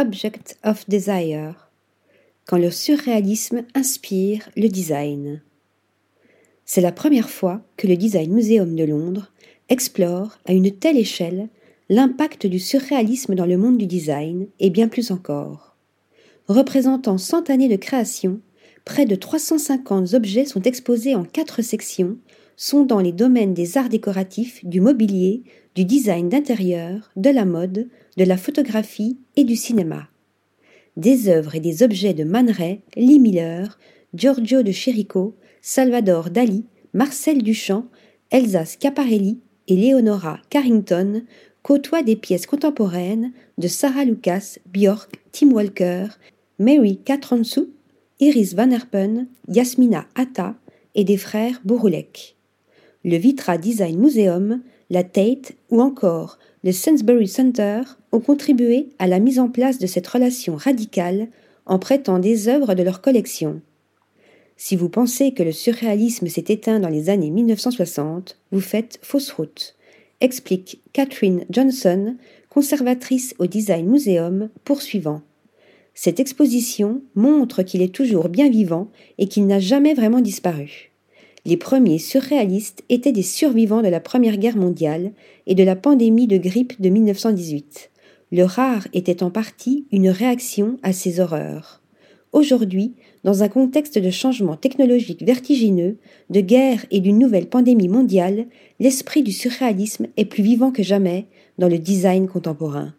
Object of Desire, quand le surréalisme inspire le design. C'est la première fois que le Design Museum de Londres explore à une telle échelle l'impact du surréalisme dans le monde du design et bien plus encore. Représentant 100 années de création, près de 350 objets sont exposés en quatre sections, sondant les domaines des arts décoratifs, du mobilier, du design d'intérieur, de la mode, de la photographie et du cinéma. Des œuvres et des objets de Man Ray, Lee Miller, Giorgio de Chirico, Salvador Dali, Marcel Duchamp, Elsa Schiaparelli et Leonora Carrington côtoient des pièces contemporaines de Sarah Lucas, Björk, Tim Walker, Mary Katransu, Iris Van Herpen, Yasmina Atta et des frères Bouroulek. Le Vitra Design Museum, la Tate ou encore le Sainsbury Center ont contribué à la mise en place de cette relation radicale en prêtant des œuvres de leur collection. Si vous pensez que le surréalisme s'est éteint dans les années 1960, vous faites fausse route, explique Catherine Johnson, conservatrice au Design Museum, poursuivant. Cette exposition montre qu'il est toujours bien vivant et qu'il n'a jamais vraiment disparu. Les premiers surréalistes étaient des survivants de la Première Guerre mondiale et de la pandémie de grippe de 1918. Le rare était en partie une réaction à ces horreurs. Aujourd'hui, dans un contexte de changement technologique vertigineux, de guerre et d'une nouvelle pandémie mondiale, l'esprit du surréalisme est plus vivant que jamais dans le design contemporain.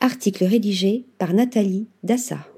Article rédigé par Nathalie Dassa.